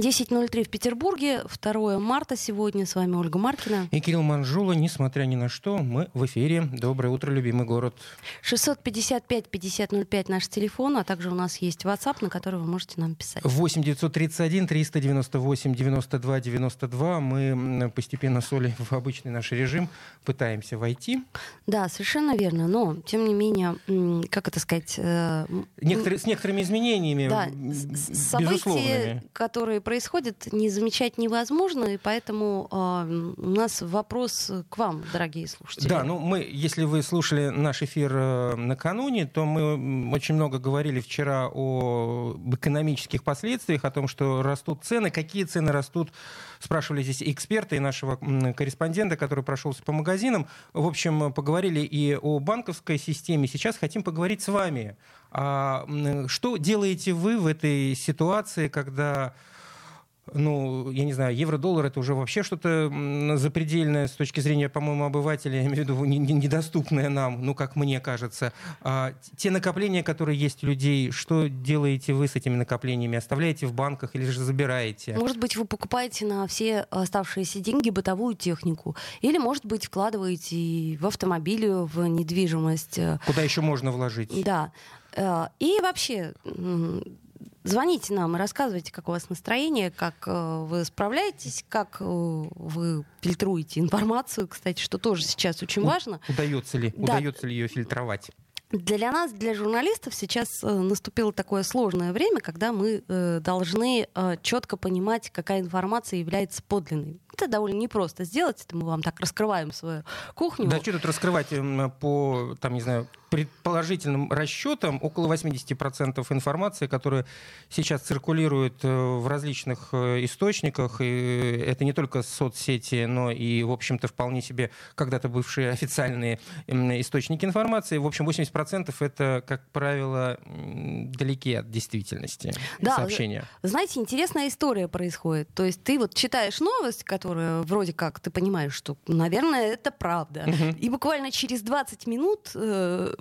10.03 в Петербурге, 2 марта сегодня. С вами Ольга Маркина. И Кирилл Манжула. Несмотря ни на что, мы в эфире. Доброе утро, любимый город. 655-5005 наш телефон, а также у нас есть WhatsApp, на который вы можете нам писать. 8 931 398 92 92. Мы постепенно с Олей в обычный наш режим пытаемся войти. Да, совершенно верно. Но, тем не менее, как это сказать... Э, Некоторые, с некоторыми изменениями, да, события, которые происходят, не замечать невозможно, и поэтому э, у нас вопрос к вам, дорогие слушатели. Да, ну мы, если вы слушали наш эфир э, накануне, то мы очень много говорили вчера о экономических последствиях, о том, что растут цены, какие цены растут, спрашивали здесь эксперты и нашего корреспондента, который прошелся по магазинам. В общем, поговорили и о банковской системе. Сейчас хотим поговорить с вами. А что делаете вы в этой ситуации, когда ну, я не знаю, евро-доллар это уже вообще что-то запредельное с точки зрения, по-моему, обывателя, я имею в виду недоступное нам, ну, как мне кажется. А, те накопления, которые есть у людей, что делаете вы с этими накоплениями? Оставляете в банках или же забираете? Может быть, вы покупаете на все оставшиеся деньги бытовую технику. Или, может быть, вкладываете в автомобили, в недвижимость. Куда еще можно вложить? Да. Э, и вообще, Звоните нам и рассказывайте, как у вас настроение, как э, вы справляетесь, как э, вы фильтруете информацию, кстати, что тоже сейчас очень важно. Удается ли, да. удается ли ее фильтровать? Для нас, для журналистов, сейчас э, наступило такое сложное время, когда мы э, должны э, четко понимать, какая информация является подлинной. Это довольно непросто сделать, это мы вам так раскрываем свою кухню. Да, что тут раскрывать по, там, не знаю, предположительным расчетам около 80% информации, которая сейчас циркулирует в различных источниках. И это не только соцсети, но и, в общем-то, вполне себе когда-то бывшие официальные источники информации. В общем, 80% процентов это, как правило, далеки от действительности да, сообщения. Знаете, интересная история происходит. То есть ты вот читаешь новость, которая вроде как ты понимаешь, что, наверное, это правда. Угу. И буквально через 20 минут э,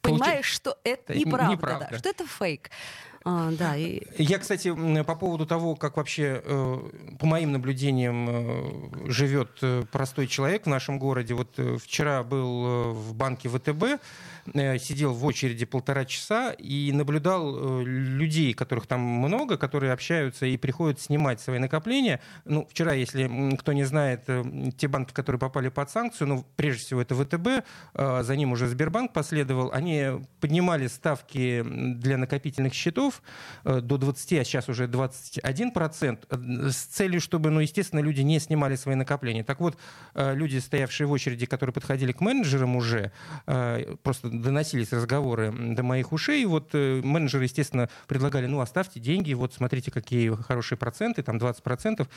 понимаешь, что это неправда, неправда. Да, что это фейк. А, да, и... Я, кстати, по поводу того, как вообще, э, по моим наблюдениям, э, живет э, простой человек в нашем городе. Вот вчера был в банке ВТБ, сидел в очереди полтора часа и наблюдал людей, которых там много, которые общаются и приходят снимать свои накопления. Ну, вчера, если кто не знает, те банки, которые попали под санкцию, ну, прежде всего это ВТБ, за ним уже Сбербанк последовал, они поднимали ставки для накопительных счетов, Э, до 20, а сейчас уже 21 процент, э, с целью, чтобы, ну, естественно, люди не снимали свои накопления. Так вот, э, люди, стоявшие в очереди, которые подходили к менеджерам уже, просто доносились разговоры до моих ушей, вот менеджеры, естественно, предлагали, ну, оставьте деньги, вот смотрите, какие хорошие проценты, там 20 процентов.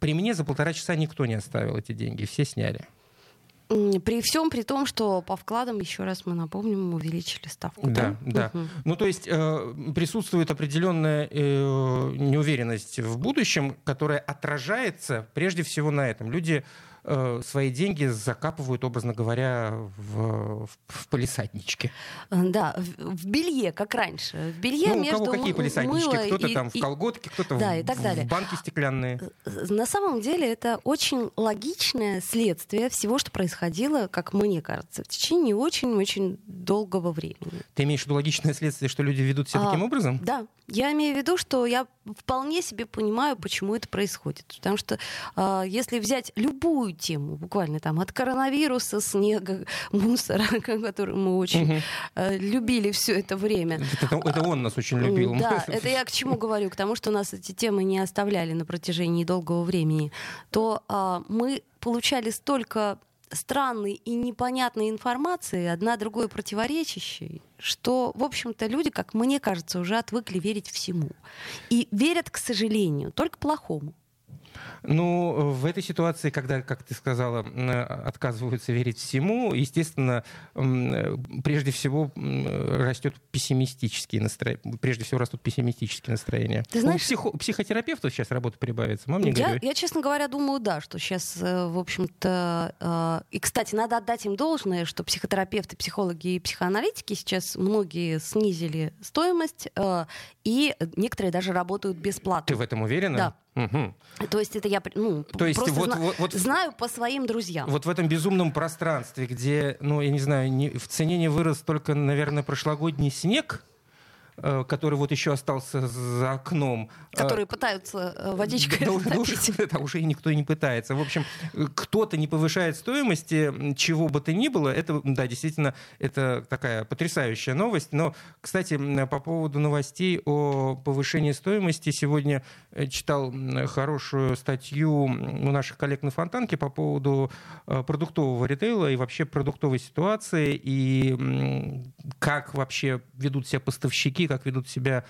При мне за полтора часа никто не оставил эти деньги, все сняли. При всем при том, что по вкладам, еще раз мы напомним, увеличили ставку. Да, да. да. Угу. Ну, то есть э, присутствует определенная э, неуверенность в будущем, которая отражается прежде всего на этом. Люди Э, свои деньги закапывают, образно говоря, в, в полисадничке. Э, да, в, белье, как раньше. В белье ну, между у кого какие полисаднички? Кто-то и, там в колготке, кто-то да, в, и так далее. в банки стеклянные. Э, на самом деле это очень логичное следствие всего, что происходило, как мне кажется, в течение очень-очень долгого времени. Ты имеешь в виду логичное следствие, что люди ведут себя а, таким образом? Да. Я имею в виду, что я вполне себе понимаю, почему это происходит. Потому что э, если взять любую тему, буквально там от коронавируса, снега, мусора, который мы очень угу. любили все это время. Это, это он нас очень любил. Да, это я к чему говорю? К тому, что нас эти темы не оставляли на протяжении долгого времени. То э, мы получали столько странной и непонятной информации, одна другой противоречащей, что, в общем-то, люди, как мне кажется, уже отвыкли верить всему. И верят, к сожалению, только плохому. Ну, в этой ситуации, когда, как ты сказала, отказываются верить всему, естественно, прежде всего растет пессимистические настроения. Прежде всего растут пессимистические настроения. Ты знаешь, У психо- психотерапевтов сейчас работа прибавится. Мам, не я, я, честно говоря, думаю, да, что сейчас, э, в общем-то... Э, и, кстати, надо отдать им должное, что психотерапевты, психологи и психоаналитики сейчас многие снизили стоимость, э, и некоторые даже работают бесплатно. Ты в этом уверена? Да. Угу. То есть это я ну, То есть просто вот, зна- вот, вот, знаю по своим друзьям. Вот в этом безумном пространстве, где, ну, я не знаю, не, в цене не вырос только, наверное, прошлогодний снег, который вот еще остался за окном. Э, Которые пытаются э, водичкой да, да, уже, это уже и никто не пытается. В общем, кто-то не повышает стоимости чего бы то ни было. Это, да, действительно, это такая потрясающая новость. Но, кстати, по поводу новостей о повышении стоимости, сегодня читал хорошую статью у наших коллег на Фонтанке по поводу продуктового ритейла и вообще продуктовой ситуации, и как вообще ведут себя поставщики, как ведут себя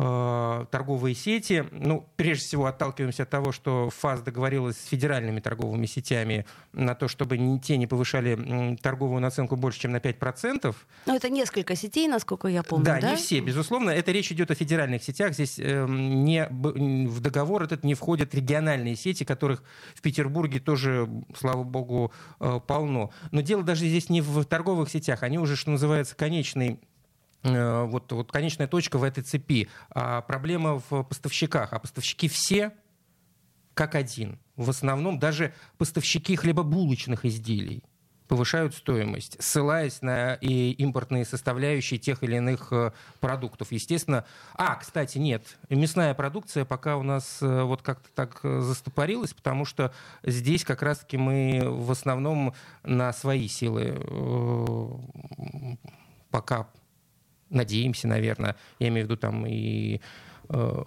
э, торговые сети. Ну, прежде всего, отталкиваемся от того, что ФАС договорилась с федеральными торговыми сетями на то, чтобы те не повышали торговую наценку больше, чем на 5%. Ну, это несколько сетей, насколько я помню, да? Да, не все, безусловно. Это речь идет о федеральных сетях. Здесь э, не, в договор этот не входят региональные сети, которых в Петербурге тоже, слава богу, э, полно. Но дело даже здесь не в торговых сетях. Они уже, что называется, конечный вот, вот конечная точка в этой цепи. А проблема в поставщиках. А поставщики все как один. В основном даже поставщики хлебобулочных изделий повышают стоимость, ссылаясь на и импортные составляющие тех или иных э, продуктов. Естественно, а, кстати, нет, мясная продукция пока у нас э, вот как-то так застопорилась, потому что здесь как раз-таки мы в основном на свои силы пока надеемся, наверное. Я имею в виду там и э,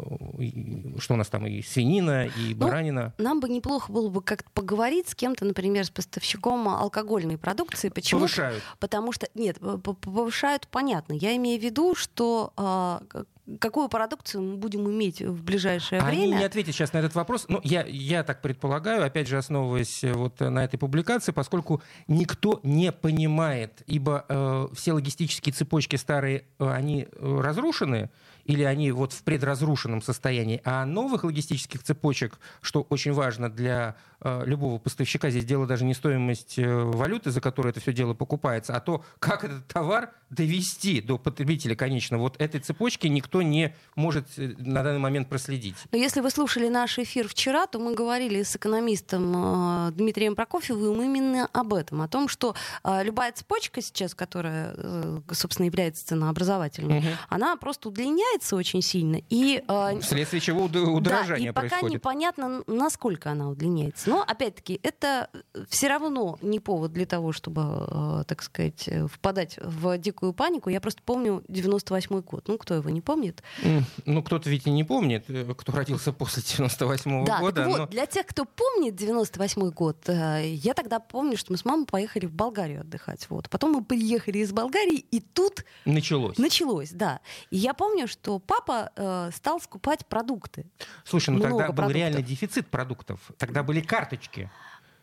что у нас там и свинина, и ну, баранина. Ну, нам бы неплохо было бы как-то поговорить с кем-то, например, с поставщиком алкогольной продукции. Почему? Повышают. Потому что, нет, повышают, понятно. Я имею в виду, что а, какую продукцию мы будем иметь в ближайшее Они время? Они не ответят сейчас на этот вопрос. Но я, я так предполагаю, опять же, основываясь э, вот на этой публикации, поскольку никто не понимает, ибо э, все логистические цепочки старые, э, они э, разрушены, или они вот в предразрушенном состоянии, а новых логистических цепочек, что очень важно для э, любого поставщика, здесь дело даже не стоимость э, валюты, за которую это все дело покупается, а то, как этот товар довести до потребителя конечно. Вот этой цепочки никто не может э, на данный момент проследить. Но если вы слушали наш эфир вчера, то мы говорили с экономистом э, Дмитрием Прокофьевым именно об этом, о том, что э, любая цепочка сейчас, которая, э, собственно, является ценообразовательной, угу. она просто удлиняется очень сильно. И, э, Вследствие чего удорожание да, и пока непонятно, насколько она удлиняется. Но, опять-таки, это все равно не повод для того, чтобы, э, так сказать, впадать в дикую панику. Я просто помню 98 год. Ну, кто его не помнит? Ну, кто-то ведь и не помнит, э, кто родился после 98 -го да, года. Так вот, для тех, кто помнит 98 год, э, я тогда помню, что мы с мамой поехали в Болгарию отдыхать. Вот. Потом мы приехали из Болгарии, и тут... Началось. Началось, да. И я помню, что папа э, стал скупать продукты. Слушай, ну Много тогда был продуктов. реально дефицит продуктов. Тогда были карточки.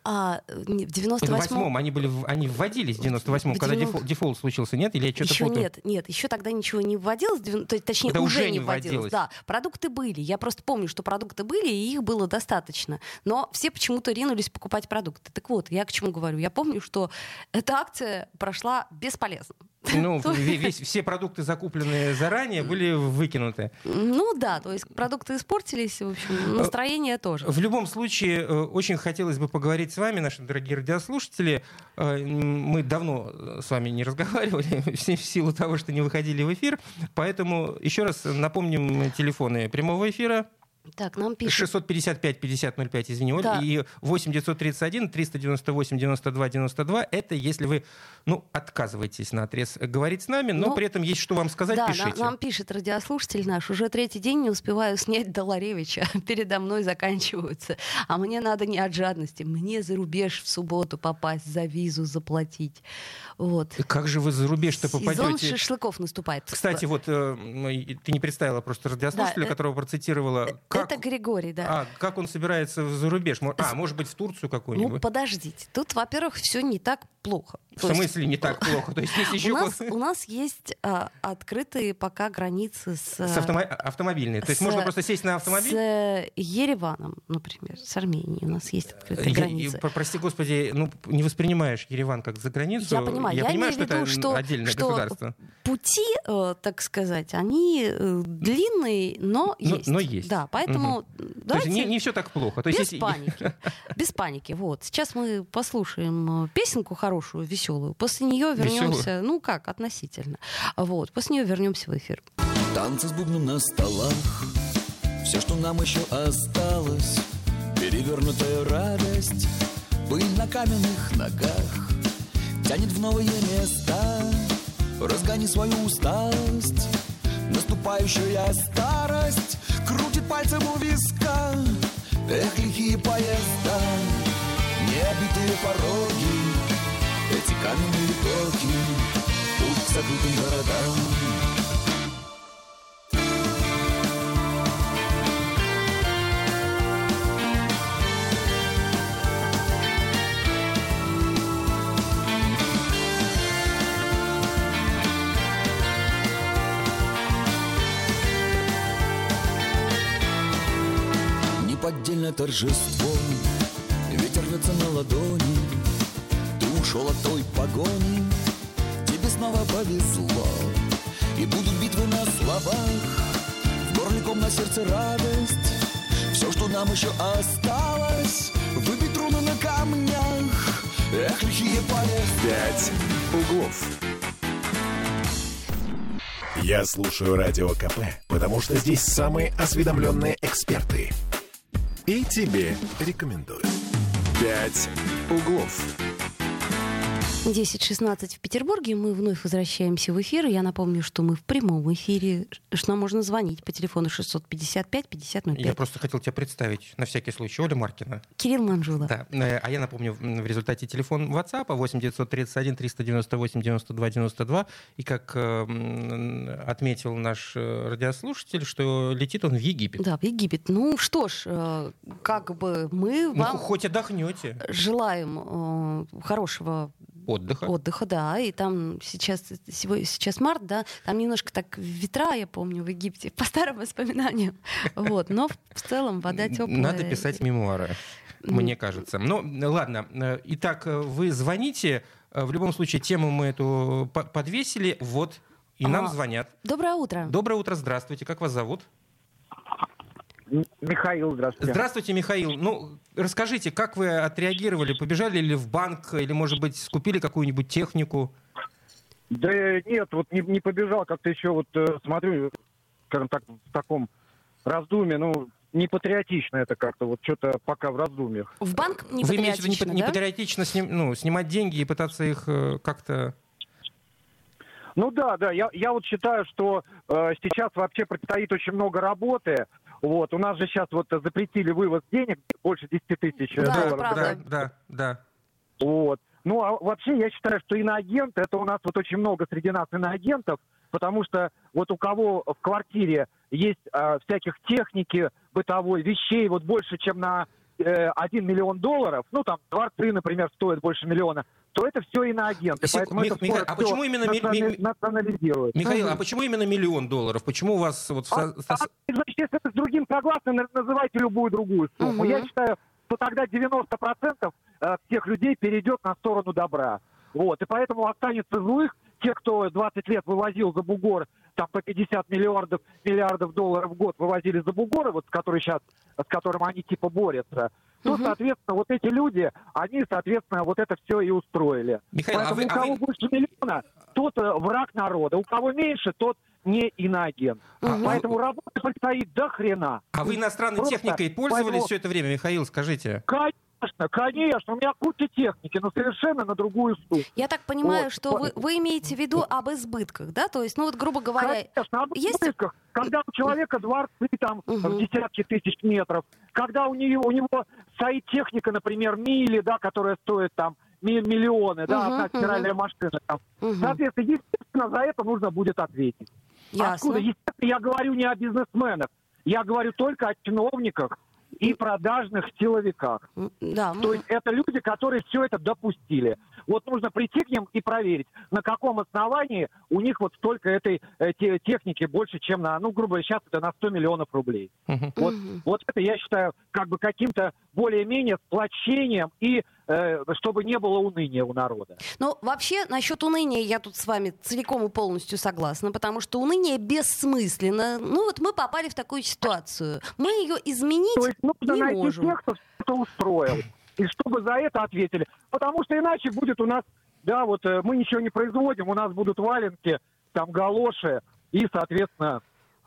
А, в 98-м... они, были, они вводились в 98-м, когда 90... дефол, дефолт случился, нет? Или я что-то еще путаю? нет, нет, еще тогда ничего не вводилось, точнее, это уже, уже не вводилось. вводилось. Да, продукты были. Я просто помню, что продукты были, и их было достаточно. Но все почему-то ринулись покупать продукты. Так вот, я к чему говорю? Я помню, что эта акция прошла бесполезно. Ну, весь, все продукты, закупленные заранее, были выкинуты. Ну да, то есть продукты испортились, в общем, настроение тоже. В любом случае, э, очень хотелось бы поговорить с вами, наши дорогие радиослушатели. Э, мы давно с вами не разговаривали, в силу того, что не выходили в эфир. Поэтому еще раз напомним телефоны прямого эфира так, нам пишут. 655-5005, извини, да. и 8 931 398 92 92. Это если вы, ну, отказываетесь на отрез говорить с нами, но ну, при этом есть что вам сказать, да, пишите. Нам, нам пишет радиослушатель наш, уже третий день не успеваю снять Доларевича, передо мной заканчиваются. А мне надо не от жадности, мне за рубеж в субботу попасть, за визу заплатить. Вот. Как же вы за рубеж-то попадете? Сезон шашлыков наступает. Кстати, вот э, ты не представила просто радиослушателя, да, э, которого процитировала. Как Это Григорий, да. А, как он собирается за рубеж? А, может быть, в Турцию какую-нибудь? Ну, подождите. Тут, во-первых, все не так плохо. В То смысле есть... не так плохо? То есть, есть еще... у, нас, у нас есть а, открытые пока границы с... с автомо... автомобильные. То есть с... можно просто сесть на автомобиль? С Ереваном, например, с Арменией у нас есть открытые границы. Прости господи, ну не воспринимаешь Ереван как за границу? Я понимаю. Я, я понимаю, что это что, отдельное что государство. Пути, э, так сказать, они э, длинные, но, но есть. Но есть. Да, поэтому угу. давайте... То есть не, не все так плохо. То без есть, паники. Без паники. Вот. Сейчас мы послушаем э, песенку хорошую, веселую. После нее вернемся. Веселую. Ну как, относительно. Вот. После нее вернемся в эфир. Танцы с бубном на столах. Все, что нам еще осталось. Перевернутая радость. Пыль на каменных ногах. Тянет в новые места. Разгони свою усталость. Наступающая старость Крутит пальцем у виска. Эх, лихие поезда Необитые пороги Эти каменные токи Путь к закрытым городам неподдельное торжество Ветер рвется на ладони Ты ушел от той погони. Тебе снова повезло И будут битвы на словах. В горле ком на сердце радость. Все, что нам еще осталось Выбить руны на камнях. Эх, лихие поезда Пять углов. Я слушаю Радио КП, потому что здесь самые осведомленные эксперты – и тебе рекомендую. «Пять углов». 10.16 в Петербурге. Мы вновь возвращаемся в эфир. Я напомню, что мы в прямом эфире, что нам можно звонить по телефону 655-5005. Я просто хотел тебя представить, на всякий случай. Оля Маркина. Кирилл Манжула. Да. Э, а я напомню, в результате телефон WhatsApp 8 931 398 92 92. И как э, отметил наш э, радиослушатель, что летит он в Египет. Да, в Египет. Ну что ж, э, как бы мы ну, вам... хоть отдохнете. Желаем э, хорошего Отдыха. Отдыха, да. И там сейчас, сейчас март, да, там немножко так ветра, я помню, в Египте, по старым воспоминаниям. Вот. Но в целом вода теплая. Надо писать мемуары, мне кажется. Ну, ладно. Итак, вы звоните. В любом случае, тему мы эту подвесили. Вот. И нам звонят. Доброе утро. Доброе утро, здравствуйте. Как вас зовут? Михаил, здравствуйте. Здравствуйте, Михаил. Ну, расскажите, как вы отреагировали? Побежали ли в банк или, может быть, скупили какую-нибудь технику? Да нет, вот не, не побежал, как-то еще вот э, смотрю, скажем так, в таком раздумье, ну, не патриотично это как-то, вот что-то пока в раздумьях. В банк не Вы имеете в виду не, не патриотично сним, ну, снимать деньги и пытаться их э, как-то... Ну да, да, я, я вот считаю, что э, сейчас вообще предстоит очень много работы, вот, у нас же сейчас вот запретили вывоз денег больше 10 тысяч да, долларов. Правда. Да, да, да. Вот. Ну, а вообще я считаю, что иноагент, это у нас вот очень много среди нас иноагентов, потому что вот у кого в квартире есть э, всяких техники бытовой, вещей вот больше, чем на 1 миллион долларов, ну, там, дворцы, например, стоят больше миллиона, то это все иноагенты. Сек... Поэтому Мих... это Михаил, а почему именно национали... национализируют? Михаил, а почему именно миллион долларов? Почему у вас вот... А, а, значит, если вы с другим согласны, называйте любую другую сумму. Угу. Я считаю, что тогда 90% э, всех людей перейдет на сторону добра. Вот, и поэтому останется злых те, кто 20 лет вывозил за бугор там по 50 миллиардов, миллиардов долларов в год вывозили за бугоры, вот с которой сейчас, с которым они типа борются, то, угу. соответственно, вот эти люди, они, соответственно, вот это все и устроили. Михаил, а Поэтому а вы, у кого а вы... больше миллиона, тот э, враг народа, у кого меньше, тот не иноагент. Угу. Поэтому работа предстоит до хрена. А вы иностранной Просто техникой пользовались поэтому... все это время, Михаил, скажите? Конечно, конечно. У меня куча техники, но совершенно на другую сумму. Я так понимаю, вот. что вы, вы имеете в виду об избытках, да? То есть, ну вот, грубо говоря... Конечно, об есть... избытках. Когда у человека дворцы там угу. в десятки тысяч метров, когда у него, у него стоит техника, например, мили, да, которая стоит там миллионы, да, одна стиральная машина. Там. Угу. Соответственно, естественно, за это нужно будет ответить. Ясно. Откуда? Естественно, я говорю не о бизнесменах. Я говорю только о чиновниках и продажных силовиках. Да. То есть это люди, которые все это допустили. Вот нужно прийти к ним и проверить, на каком основании у них вот столько этой э, техники больше, чем на, ну, грубо говоря, сейчас это на 100 миллионов рублей. Uh-huh. Вот, uh-huh. вот это я считаю как бы каким-то более-менее сплочением и чтобы не было уныния у народа. Ну, вообще, насчет уныния я тут с вами целиком и полностью согласна, потому что уныние бессмысленно. Ну, вот мы попали в такую ситуацию. Мы ее изменить То есть нужно не найти можем. тех, кто это устроил и чтобы за это ответили. Потому что иначе будет у нас, да, вот э, мы ничего не производим, у нас будут валенки, там галоши и, соответственно,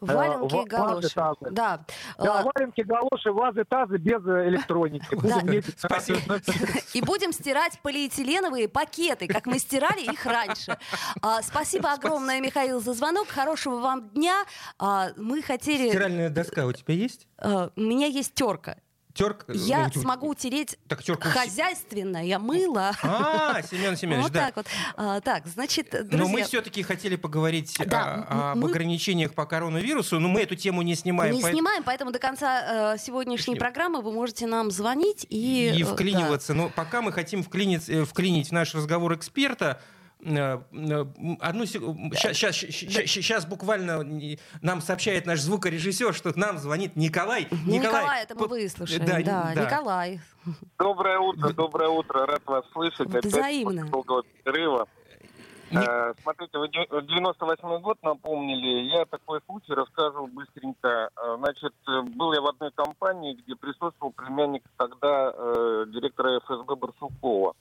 э, Валенки и галоши. Тазы. Да. да, а... валенки, галоши, вазы, тазы без э, электроники. Спасибо. И будем стирать полиэтиленовые пакеты, как мы стирали их раньше. А, спасибо огромное, Михаил, за звонок. Хорошего вам дня. А, мы хотели... Стиральная доска у тебя есть? У меня есть терка терка... Я ну, смогу утереть так, терку... хозяйственное мыло. А, Семен Семенович, вот да. так вот. А, так, значит, друзья... Но мы все-таки хотели поговорить да, о, об мы... ограничениях по коронавирусу, но мы эту тему не снимаем. Не по... снимаем, поэтому до конца э, сегодняодняшней программы вы можете нам звонить и... И э, вклиниваться. Да. Но пока мы хотим вклинить, э, вклинить в наш разговор эксперта, Э, э, одну секунду. Сейчас, сейчас, сейчас буквально нам сообщает наш звукорежиссер, что нам звонит Николай. Николай, Николай это мы выслушаем. Да, да, да, Николай. Доброе утро, доброе утро. Рад вас слышать. Взаимно. Долгого перерыва. Э, смотрите, вы 98 год напомнили. Я такой случай расскажу быстренько. Значит, был я в одной компании, где присутствовал племянник тогда э, директора ФСБ Барсукова.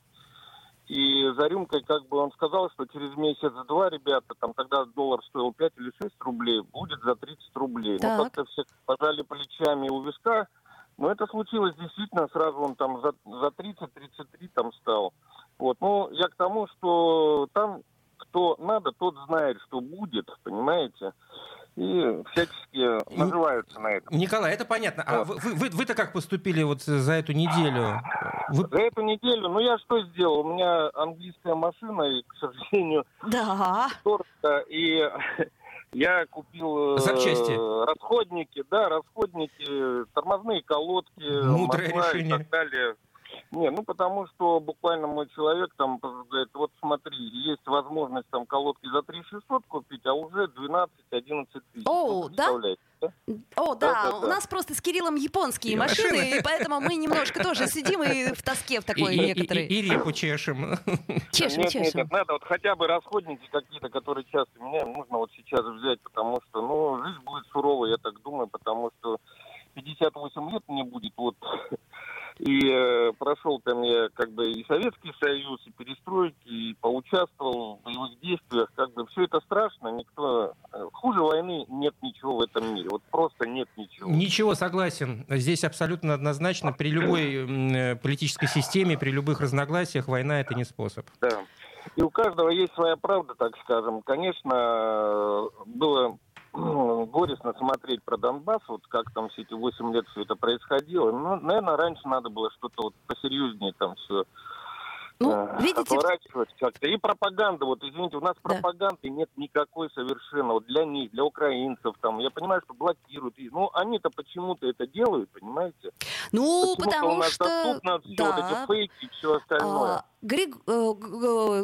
И за рюмкой, как бы он сказал, что через месяц-два, ребята, там тогда доллар стоил 5 или 6 рублей, будет за 30 рублей. Так. Ну, как-то все пожали плечами у виска. Но это случилось действительно, сразу он там за, за 30-33 там стал. Вот. Ну, я к тому, что там кто надо, тот знает, что будет, понимаете? И всячески наживаются на этом. Николай, это понятно. А вы, вы, вы-то как поступили вот за эту неделю? Вы... За эту неделю, ну я что сделал? У меня английская машина, и, к сожалению, да. торта, и я купил э, Запчасти. расходники, да, расходники, тормозные колодки, Мудрое решение. и так далее. Не, ну потому что буквально мой человек там говорит, вот смотри, есть возможность там колодки за 3 600 купить, а уже 12-11 тысяч. О, да? О, да, да, да, у нас просто с Кириллом японские машины, машины, и поэтому мы немножко тоже сидим и в тоске в такой и, некоторые. И, и, и репу чешем. Чешем, нет, чешем. Нет, надо вот хотя бы расходники какие-то, которые часто меня нужно вот сейчас взять, потому что, ну, жизнь будет суровой, я так думаю, потому что 58 лет мне будет, вот, и э, прошел там я как бы и Советский Союз, и перестройки, и поучаствовал в боевых действиях, как бы все это страшно, никто... Э, хуже войны нет ничего в этом мире, вот просто нет ничего. Ничего, согласен. Здесь абсолютно однозначно, при любой э, политической системе, при любых разногласиях война это не способ. Да. И у каждого есть своя правда, так скажем. Конечно, э, было горестно смотреть про Донбасс, вот как там все эти 8 лет все это происходило. Ну, наверное, раньше надо было что-то вот посерьезнее там все ну, э, видите... как-то. И пропаганда, вот извините, у нас да. пропаганды нет никакой совершенно, вот для них, для украинцев, там, я понимаю, что блокируют, ну, они-то почему-то это делают, понимаете? Ну, потому у нас что... доступно все да. вот эти фейки и все остальное. А, Григ... Э,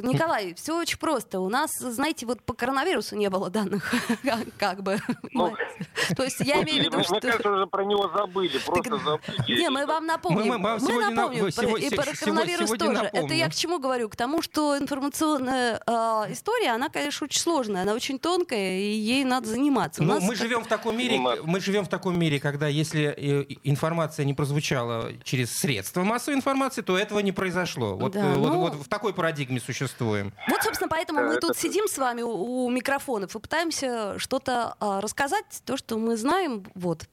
Николай, все очень просто. У нас, знаете, вот по коронавирусу не было данных, как бы. Ну, То есть я имею в виду, что... Мне кажется, уже про него забыли, просто забыли. Не, мы вам напомним. Мы напомним. И про коронавирус тоже. Это я к чему говорю? К тому, что информационная а, история, она, конечно, очень сложная, она очень тонкая, и ей надо заниматься. Ну, мы живем в таком мире, мы живем в таком мире, когда если э, информация не прозвучала через средства массовой информации, то этого не произошло. Вот, да, вот ну, вот в такой парадигме существуем. Вот, собственно, поэтому мы тут сидим с вами у, у микрофонов и пытаемся что-то а, рассказать, то, что мы знаем. Вот.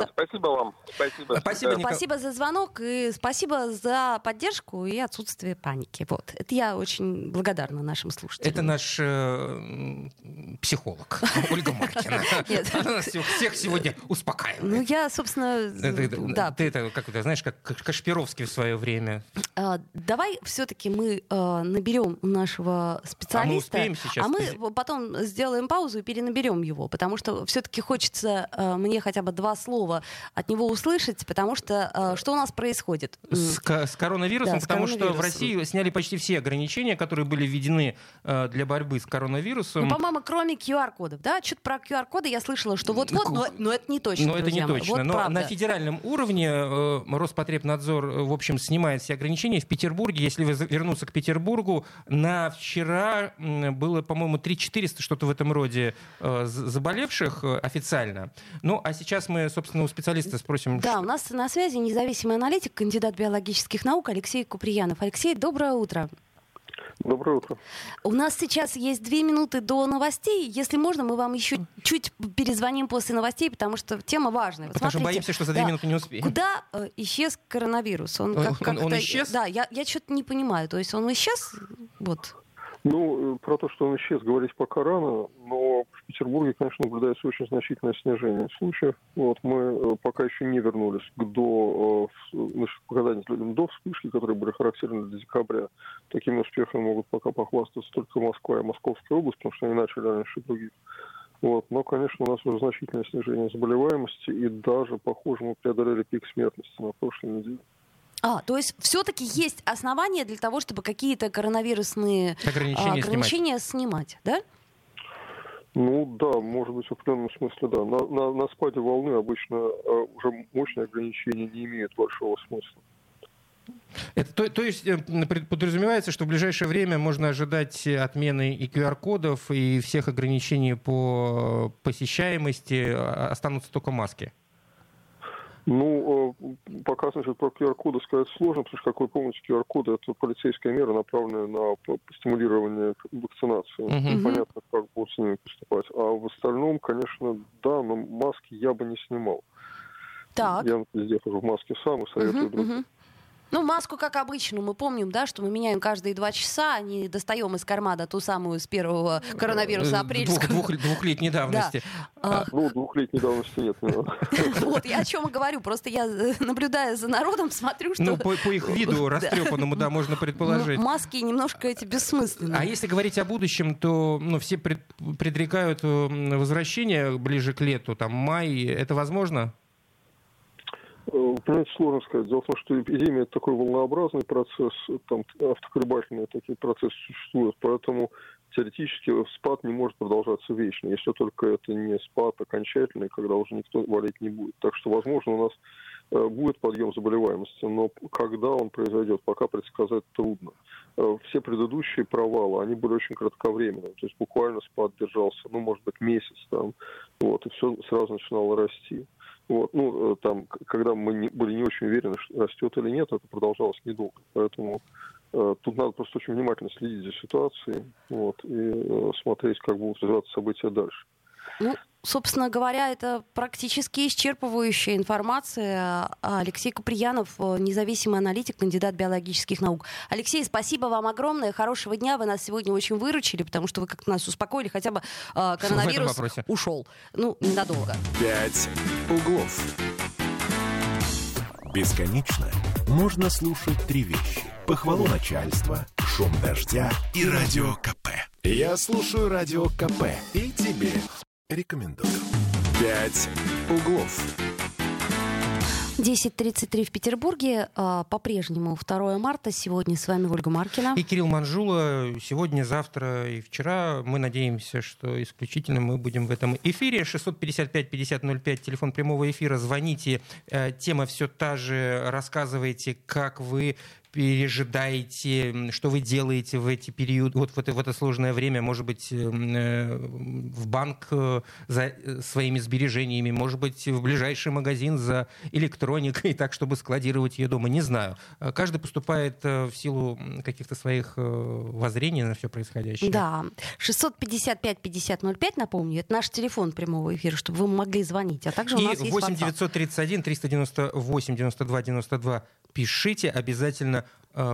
Да, спасибо вам. Спасибо. Спасибо, да. спасибо за звонок и спасибо за поддержку и отсутствие паники. Вот. Это я очень благодарна нашим слушателям. Это наш э, психолог Ольга Маркина. Она всех сегодня успокаивает. Ну, я, собственно, да. Ты это, как ты знаешь, как Кашпировский в свое время А, давай все-таки мы а, наберем нашего специалиста, а мы, успеем сейчас? а мы потом сделаем паузу и перенаберем его, потому что все-таки хочется а, мне хотя бы два слова от него услышать, потому что а, что у нас происходит? С, с коронавирусом, да, потому с коронавирусом. что в России сняли почти все ограничения, которые были введены а, для борьбы с коронавирусом. Ну, по-моему, кроме QR-кодов, да? Что-то про QR-коды я слышала, что вот-вот, но, но это не точно. Но это не точно. Вот но правда. на федеральном уровне э, Роспотребнадзор, э, в общем, снимает все ограничения. В Петербурге, если вы вернуться к Петербургу, на вчера было, по-моему, 3-400, что-то в этом роде, э, заболевших э, официально. Ну, а сейчас мы, собственно, у специалиста спросим. Да, что... у нас на связи независимый аналитик, кандидат биологических наук Алексей Куприянов. Алексей, доброе утро. Доброе утро. У нас сейчас есть две минуты до новостей. Если можно, мы вам еще чуть перезвоним после новостей, потому что тема важная. Вот потому смотрите, что боимся, что за две да, минуты не успеем. Куда э, исчез коронавирус? Он, как, он, он исчез? Да, я, я что-то не понимаю. То есть он исчез? Вот. Ну, э, про то, что он исчез, говорить пока рано, но в Петербурге, конечно, наблюдается очень значительное снижение случаев. Вот мы э, пока еще не вернулись к до, э, значит, показания людям до вспышки, которые были характерны для декабря. Такими успехами могут пока похвастаться только Москва и Московская область, потому что они начали раньше других. Вот. Но, конечно, у нас уже значительное снижение заболеваемости, и даже, похоже, мы преодолели пик смертности на прошлой неделе. А, то есть все-таки есть основания для того, чтобы какие-то коронавирусные ограничения, ограничения снимать. снимать, да? Ну да, может быть, в определенном смысле, да. На, на, на спаде волны обычно э, уже мощные ограничения не имеют большого смысла. Это, то, то есть э, подразумевается, что в ближайшее время можно ожидать отмены и QR-кодов, и всех ограничений по посещаемости, а, останутся только маски? Ну, э, пока, значит, про QR-коды сказать сложно, потому что, как вы помните, QR-коды – это полицейская мера, направленная на стимулирование вакцинации. Uh-huh. Непонятно, как будут с ними поступать. А в остальном, конечно, да, но маски я бы не снимал. Так. Я везде хожу в маске сам и советую uh-huh, другим. Uh-huh. Ну, маску, как обычно, мы помним, да, что мы меняем каждые два часа, а не достаем из кармана ту самую с первого коронавируса э, апрельского. Двух, двух, двухлетней давности. Да. А, ну, двухлетней давности нет. Вот, я о чем и говорю. Просто я, э, наблюдая за народом, смотрю, что... Ну, по, по их виду растрепанному, да, можно предположить. Маски немножко эти бессмысленные. А если говорить о будущем, то ну, все пред, предрекают э, возвращение ближе к лету, там, май. Это возможно? Понимаете, сложно сказать. Дело в том, что эпидемия – это такой волнообразный процесс, там автоколебательные такие процессы существуют, поэтому теоретически спад не может продолжаться вечно, если только это не спад окончательный, когда уже никто болеть не будет. Так что, возможно, у нас э, будет подъем заболеваемости, но когда он произойдет, пока предсказать трудно. Э, все предыдущие провалы, они были очень кратковременными, то есть буквально спад держался, ну, может быть, месяц там, вот, и все сразу начинало расти. Вот, ну, э, там, когда мы не, были не очень уверены, растет или нет, это продолжалось недолго. Поэтому э, тут надо просто очень внимательно следить за ситуацией вот, и э, смотреть, как будут развиваться события дальше. Ну, собственно говоря, это практически исчерпывающая информация. Алексей Куприянов, э, независимый аналитик, кандидат биологических наук. Алексей, спасибо вам огромное. Хорошего дня. Вы нас сегодня очень выручили, потому что вы как-то нас успокоили. Хотя бы э, коронавирус ушел. Ну, ненадолго. Пять углов. Бесконечно можно слушать три вещи. Похвалу начальства, шум дождя и радио КП. Я слушаю радио КП и тебе рекомендую. «Пять углов». 10.33 в Петербурге. А, по-прежнему 2 марта. Сегодня с вами Ольга Маркина. И Кирилл Манжула. Сегодня, завтра и вчера. Мы надеемся, что исключительно мы будем в этом эфире. 655-5005, телефон прямого эфира. Звоните. Э, тема все та же. Рассказывайте, как вы пережидаете, что вы делаете в эти периоды, вот в это, в это сложное время, может быть, эм, э, в банк э, за э, своими сбережениями, может быть, в ближайший магазин за электроникой, так, чтобы складировать ее дома, не знаю. Каждый поступает в силу каких-то своих воззрений на все происходящее. Да. 655-5005, напомню, это наш телефон прямого эфира, чтобы вы могли звонить. А также у нас И есть 8 931 398 92 92 пишите обязательно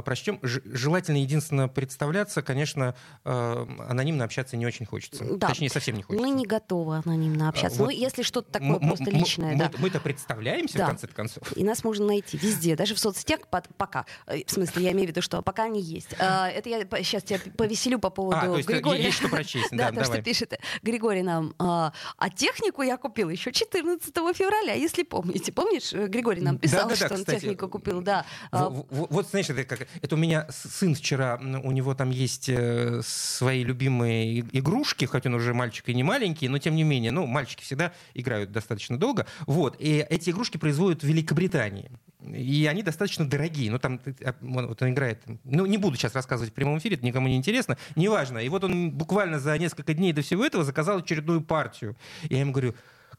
прочтем. Желательно единственно представляться. Конечно, э, анонимно общаться не очень хочется. Да. Точнее, совсем не хочется. Мы не готовы анонимно общаться. Вот. Ну, если что-то такое просто личное. Мы, да. Мы-то представляемся, да. в конце концов. И нас можно найти везде, даже в соцсетях пока. В смысле, я имею в виду, что пока они есть. Это я сейчас тебя повеселю по поводу а, то есть Григория. Есть что прочесть. Да, то, что пишет Григорий нам. А технику я купил еще 14 февраля, если помните. Помнишь, Григорий нам писал, что он технику купил, да. Вот, знаешь, это как... Это у меня сын вчера, у него там есть э, свои любимые игрушки, хоть он уже мальчик и не маленький, но тем не менее, ну, мальчики всегда играют достаточно долго. Вот, и эти игрушки производят в Великобритании. И они достаточно дорогие. Ну, там а, вот он играет. Ну, не буду сейчас рассказывать в прямом эфире, это никому не интересно. Неважно. И вот он буквально за несколько дней до всего этого заказал очередную партию. Я ему говорю,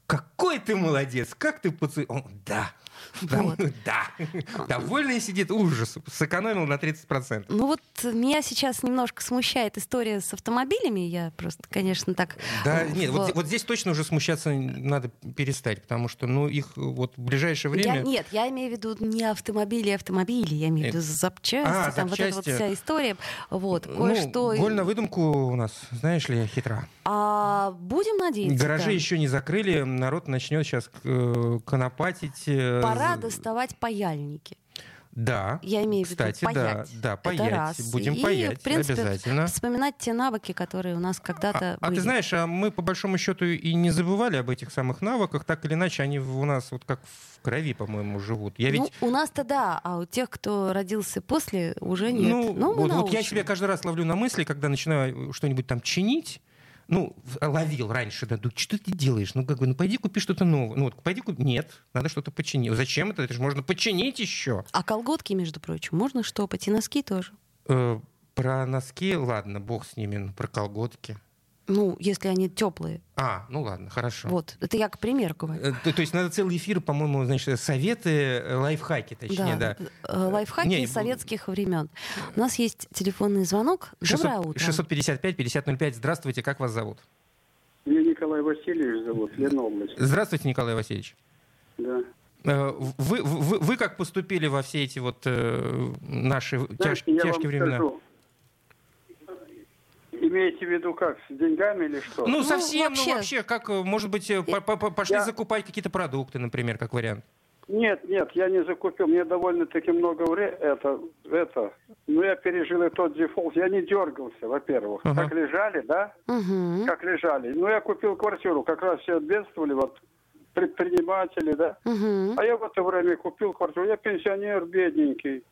какой ты молодец, как ты поцелуй. Он, да, вот. Да. Довольный сидит ужас. Сэкономил на 30%. Ну вот меня сейчас немножко смущает история с автомобилями. Я просто, конечно, так... Да, нет, в... вот, вот здесь точно уже смущаться надо перестать, потому что, ну, их вот в ближайшее время... Я, нет, я имею в виду не автомобили, а автомобили. Я имею в виду э, запчасти, а, там запчасти. вот эта вот вся история. Вот, ну, кое-что... Голь на выдумку у нас, знаешь ли, хитра. А будем надеяться. Гаражи да. еще не закрыли, народ начнет сейчас э, конопатить. Э, Пора доставать паяльники. Да. Я имею в виду Кстати, паять. да, да, паять. Это раз. Будем и, паять, в принципе, обязательно. Вспоминать те навыки, которые у нас когда-то а, были. А ты знаешь, а мы по большому счету и не забывали об этих самых навыках, так или иначе они у нас вот как в крови, по-моему, живут. Я ну, у нас-то да, а у тех, кто родился после, уже нет. Ну, ну вот, вот я себя каждый раз ловлю на мысли, когда начинаю что-нибудь там чинить, ну, ловил раньше, да, что ты делаешь? Ну, как бы, ну, пойди купи что-то новое. Ну, вот, пойди купи. Нет, надо что-то починить. Зачем это? Это же можно починить еще. А колготки, между прочим, можно штопать, и носки тоже. Э, про носки, ладно, бог с ними, про колготки. Ну, если они теплые. А, ну ладно, хорошо. Вот, это я к примеру говорю. Э, то, то есть надо целый эфир, по-моему, значит, советы, э, лайфхаки, точнее, да. да. Э, лайфхаки Не, советских времен. У нас есть телефонный звонок. 600, Доброе утро. 655-5005. Здравствуйте, как вас зовут? Меня Николай Васильевич зовут, Ленобласть. Здравствуйте, Николай Васильевич. Да. Вы, вы, вы как поступили во все эти вот э, наши Знаете, тяж, тяжкие времена? Скажу, имеете в виду как, с деньгами или что? Ну, ну совсем, ну, вообще, ну, вообще как, э, может быть, э, пошли я... закупать какие-то продукты, например, как вариант? Нет, нет, я не закупил. Мне довольно-таки много времени. Это, это. Ну, я пережил и тот дефолт. Я не дергался, во-первых. Uh-huh. Как лежали, да? Uh-huh. Как лежали. Ну, я купил квартиру. Как раз все бедствовали, вот предприниматели, да? Uh-huh. А я в это время купил квартиру. Я пенсионер бедненький.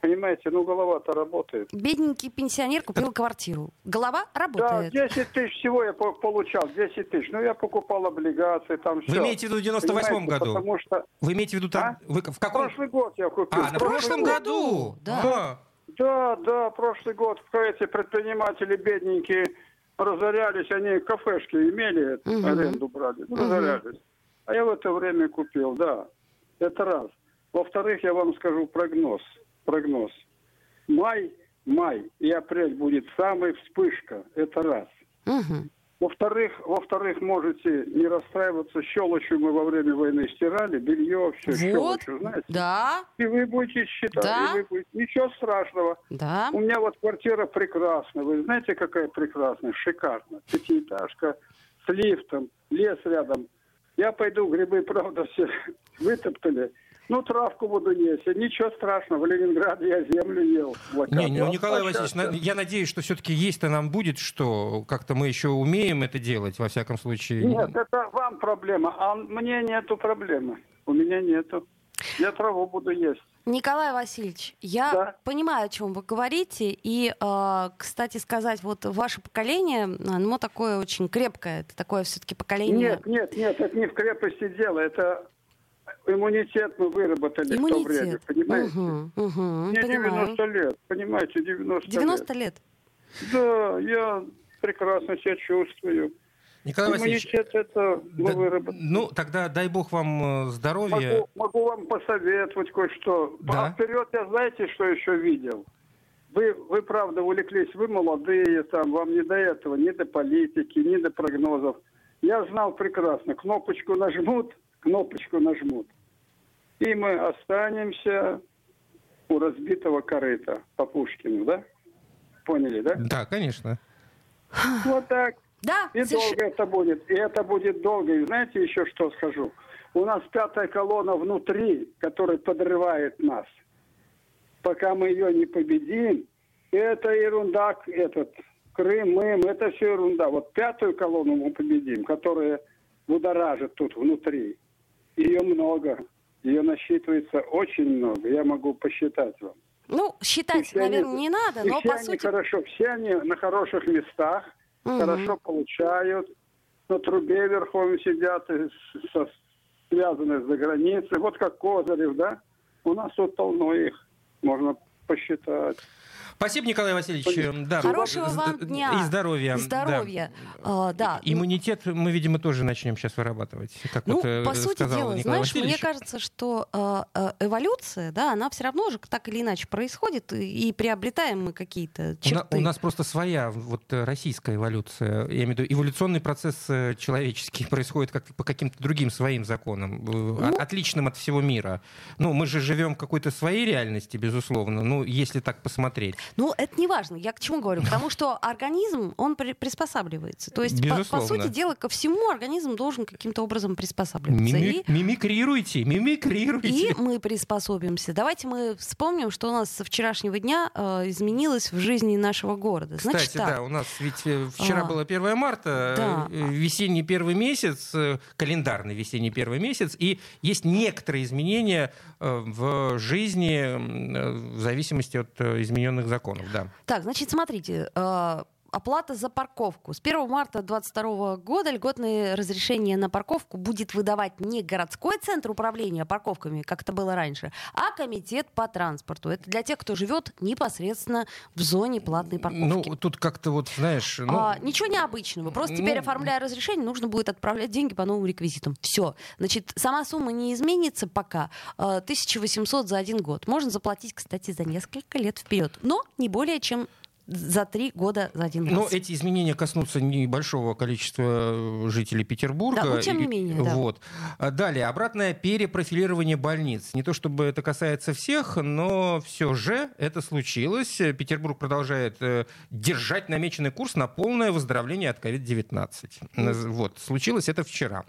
Понимаете, ну голова-то работает. Бедненький пенсионер купил квартиру. Голова работает. Да, 10 тысяч всего я получал, 10 тысяч. Ну, я покупал облигации, там все. Вы имеете в виду в 98 году? Потому что... Вы имеете в виду там... А? Вы в каком? Прошлый год я купил. А, на прошлом году? Да. да. Да, да, прошлый год эти предприниматели бедненькие разорялись, они кафешки имели, угу. аренду брали, угу. разорялись. А я в это время купил, да. Это раз. Во-вторых, я вам скажу прогноз прогноз. Май, май и апрель будет самая вспышка. Это раз. Угу. Во-вторых, во-вторых, можете не расстраиваться. Щелочью мы во время войны стирали, белье, все вот. щелочью, знаете. Да. И вы будете считать. Да. И вы будете... Ничего страшного. Да. У меня вот квартира прекрасная. Вы знаете, какая прекрасная? Шикарно. Пятиэтажка с лифтом, лес рядом. Я пойду, грибы, правда, все вытоптали. Ну, травку буду есть. Ничего страшного. В Ленинграде я землю ел. Не, не, ну, Николай Васильевич, я надеюсь, что все-таки есть-то нам будет, что как-то мы еще умеем это делать, во всяком случае. Нет, это вам проблема, а мне нету проблемы. У меня нету. Я траву буду есть. Николай Васильевич, я да. понимаю, о чем вы говорите. И, э, кстати сказать, вот ваше поколение, оно такое очень крепкое. Это такое все-таки поколение... Нет, нет, нет, это не в крепости дело. Это иммунитет мы выработали иммунитет. в то время, понимаете? Угу, угу, Мне понимаю. 90 лет, понимаете, 90, 90 лет. лет? Да, я прекрасно себя чувствую. Николай Иммунитет Васильевич, это мы да, выработали. Ну, тогда дай бог вам э, здоровья. Могу, могу вам посоветовать кое-что. Да? А вперед я знаете, что еще видел? Вы, вы, правда, увлеклись, вы молодые, там, вам не до этого, ни до политики, ни до прогнозов. Я знал прекрасно, кнопочку нажмут, кнопочку нажмут. И мы останемся у разбитого корыта по Пушкину, да? Поняли, да? Да, конечно. Вот так. Да, И соверш- долго это будет. И это будет долго. И знаете еще что скажу? У нас пятая колонна внутри, которая подрывает нас. Пока мы ее не победим, это ерунда, этот Крым, Мым, это все ерунда. Вот пятую колонну мы победим, которая будоражит тут внутри. Ее много. Ее насчитывается очень много. Я могу посчитать вам. Ну, считать, все они- наверное, не надо, но по сути... хорошо, все они на хороших местах, Мгм. хорошо получают, на трубе верхом сидят, и с- со- связаны за границей. Вот как Козырев, да? У нас тут полно их, можно посчитать. Спасибо, Николай Васильевич. Да. Хорошего З- вам д- дня. И здоровья. И здоровья. А, да. Да. Иммунитет мы, видимо, тоже начнем сейчас вырабатывать. Как Ну, вот, э, по сути дела, Николай знаешь, мне Васильевич. кажется, что э, э, эволюция, да, она все равно же так или иначе происходит, и, и приобретаем мы какие-то У на- черты. У нас просто своя вот э, российская эволюция. Я имею в виду, эволюционный процесс э, человеческий происходит как по каким-то другим своим законам, э, от- отличным от всего мира. Ну, мы же живем в какой-то своей реальности, безусловно. Ну, если так посмотреть. Ну, это не важно. Я к чему говорю? Потому что организм, он при- приспосабливается. То есть, по, по сути дела, ко всему организм должен каким-то образом приспосабливаться. Мими- И, Мимикрируйте, мимикрируйте. и мы приспособимся. Давайте мы вспомним, что у нас со вчерашнего дня э, изменилось в жизни нашего города. Значит Кстати, так, да, у нас ведь э, вчера А, было 1 марта, да. э, весенний первый месяц, э, календарный весенний первый месяц, и есть некоторые изменения э, в жизни э, в зависимости от э, измененных законов, да. Так, значит, смотрите. Оплата за парковку. С 1 марта 2022 года льготное разрешение на парковку будет выдавать не городской центр управления парковками, как это было раньше, а комитет по транспорту. Это для тех, кто живет непосредственно в зоне платной парковки. Ну, тут как-то вот, знаешь, ну, А, ничего необычного. Просто теперь, ну, оформляя разрешение, нужно будет отправлять деньги по новым реквизитам. Все. Значит, сама сумма не изменится пока. А, 1800 за один год. Можно заплатить, кстати, за несколько лет вперед. Но не более чем за три года за один Но раз. эти изменения коснутся небольшого количества э, жителей Петербурга. Да, но тем не И- менее, да. Вот. А Далее, обратное перепрофилирование больниц. Не то чтобы это касается всех, но все же это случилось. Петербург продолжает э, держать намеченный курс на полное выздоровление от COVID-19. Вот. Случилось это вчера.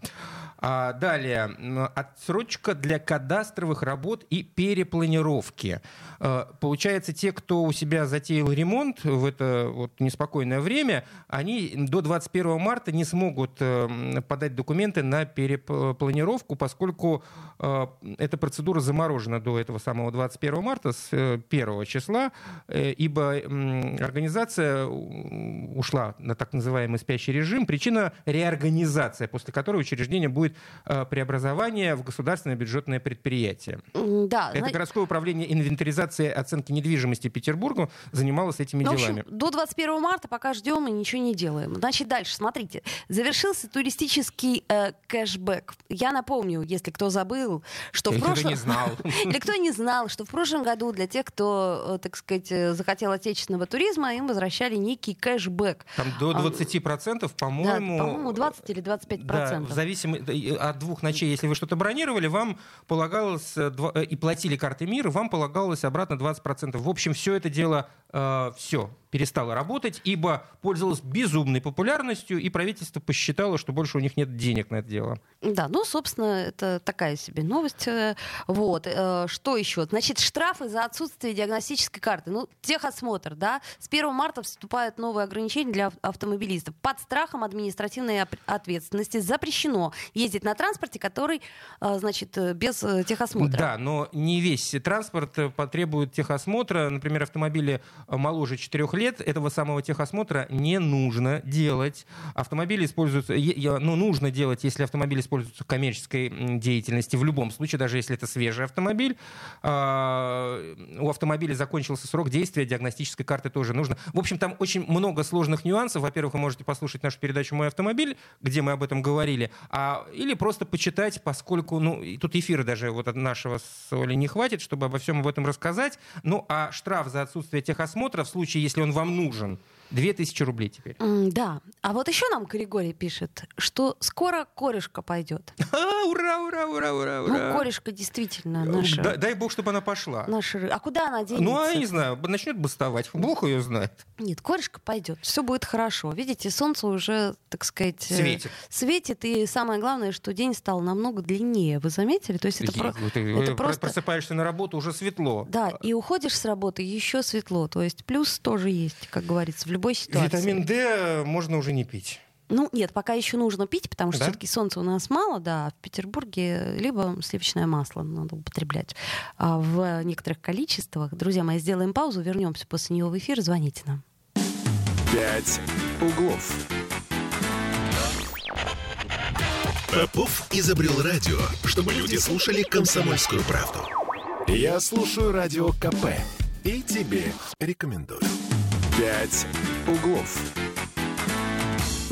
А далее, отсрочка для кадастровых работ и перепланировки. Э, Получается, те, кто у себя затеял ремонт в это вот неспокойное время, они до 21 марта не смогут э, подать документы на перепланировку, поскольку э, эта процедура заморожена до этого самого 21 марта с э, 1 числа, ибо организация ушла на так называемый спящий режим. Причина — реорганизация, после которой учреждение будет э, преобразование в государственное бюджетное предприятие. Да, Это городское управление инвентаризации и оценки недвижимости Петербурга занималось этими Ну, в делами. общем, до 21 марта пока ждем и ничего не делаем. Значит, дальше, смотрите. Завершился туристический э, кэшбэк. Я напомню, если кто забыл, что в Или кто прошлом... не знал. Или кто не знал, что в прошлом году для тех, кто, э, так сказать, э, захотел отечественного туризма, им возвращали некий кэшбэк. Там до А, 20%, Да, по-моему... по-моему, 20 или 25 Да, процентов. в зависимости от двух ночей, если вы что-то бронировали, вам полагалось э, э, и платили карты мира, вам полагалось обратно 20%. В общем, все это дело все перестало работать, ибо пользовалось безумной популярностью, и правительство посчитало, что больше у них нет денег на это дело. Да, ну, собственно, это такая себе новость. э, Вот. э, Что еще? Значит, штрафы за отсутствие диагностической карты. Ну, техосмотр, да. С 1 марта вступают новые ограничения для ав- автомобилистов. Под страхом административной ответственности запрещено ездить на транспорте, который, э, значит, без техосмотра. Да, но не весь транспорт потребует техосмотра. Например, автомобили моложе 4 лет этого самого техосмотра не нужно делать. Автомобили используются, ну, нужно делать, если автомобиль используется в коммерческой деятельности. В любом случае, даже если это свежий автомобиль, а, у автомобиля закончился срок действия диагностической карты тоже нужно. В общем, там очень много сложных нюансов. Во-первых, вы можете послушать нашу передачу «Мой автомобиль», где мы об этом говорили, а, или просто почитать, поскольку, ну, тут эфира даже вот от нашего с Олей не хватит, чтобы обо всем об этом рассказать. Ну, а штраф за отсутствие техосмотра в случае, если он вам нужен, 2000 рублей теперь. Да. А вот еще нам Григорий пишет, что скоро корешка пойдет. А, ура, ура, ура, ура, ура. Ну, корешка действительно наша. Дай, дай бог, чтобы она пошла. Наша... А куда она денется? Ну, а я не знаю, начнет бастовать. Бог ее знает. Нет, корешка пойдет. Все будет хорошо. Видите, солнце уже, так сказать, э, светит. Светит. И самое главное, что день стал намного длиннее. Вы заметили? То есть это, про... ты, это просто... просыпаешься на работу, уже светло. Да, и уходишь с работы, еще светло. То есть плюс тоже есть, как говорится, в любой ситуации. Витамин D можно уже не пить. Ну, нет, пока еще нужно пить, потому что да? все-таки солнца у нас мало, да, в Петербурге либо сливочное масло надо употреблять а в некоторых количествах. Друзья мои, сделаем паузу, вернемся после нее в эфир, звоните нам. «Пять углов». Попов изобрел радио, чтобы люди слушали комсомольскую правду. Я слушаю радио КП и тебе рекомендую. «Пять углов».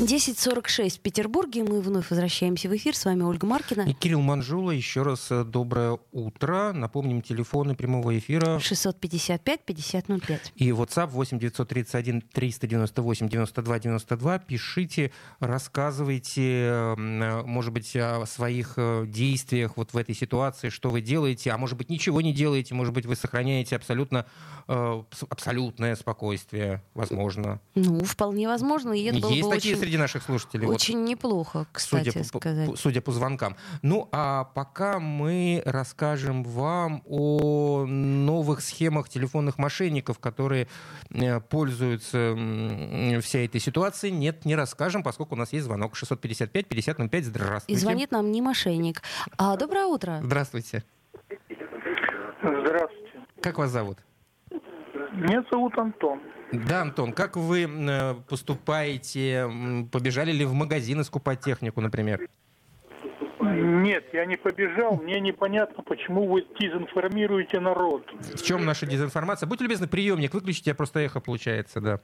10.46 в Петербурге. Мы вновь возвращаемся в эфир. С вами Ольга Маркина. И Кирилл Манжула. Еще раз э, доброе утро. Напомним, телефоны прямого эфира. 655-5005. И WhatsApp 8 931 398 92 92. Пишите, рассказывайте, э, может быть, о своих э, действиях вот в этой ситуации, что вы делаете, а может быть, ничего не делаете, может быть, вы сохраняете абсолютно, абсолютное спокойствие, возможно. Ну, вполне возможно. И это было Есть бы такие очень среди наших слушателей. Очень вот, неплохо, кстати судя сказать. По, судя по звонкам. Ну, а пока мы расскажем вам о новых схемах телефонных мошенников, которые э, пользуются всей этой ситуацией. Нет, не расскажем, поскольку у нас есть звонок 655-5005. Здравствуйте. И звонит нам не мошенник. А, доброе утро. Здравствуйте. Здравствуйте. Как вас зовут? Меня зовут Антон. Да, Антон, как вы э, поступаете? Побежали ли в магазин искупать технику, например? Нет, я не побежал. Мне непонятно, почему вы дезинформируете народ. В чем наша дезинформация? Будьте любезны, приемник выключите, я просто эхо получается, да.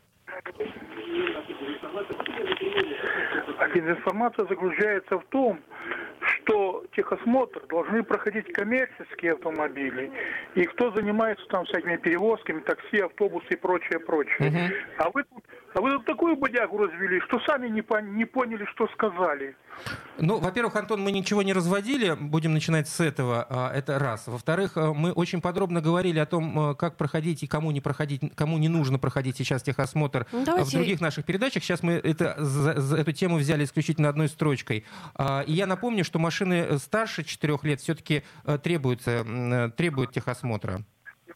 А дезинформация заключается в том, что техосмотр должны проходить коммерческие автомобили, и кто занимается там всякими перевозками, такси, автобусы и прочее, прочее. Угу. А вы тут а вы тут такую бодягу развели, что сами не, по, не поняли, что сказали. Ну, во-первых, Антон, мы ничего не разводили. Будем начинать с этого. А, это раз. Во-вторых, э, мы очень подробно говорили о том, э, как проходить и кому не проходить, кому не нужно проходить сейчас техосмотр ну, Давайте... в других наших передачах. Сейчас мы это, за, за эту тему взяли исключительно одной строчкой. А, и я напомню, что машины старше 4 лет все-таки э, требуются, требуют техосмотра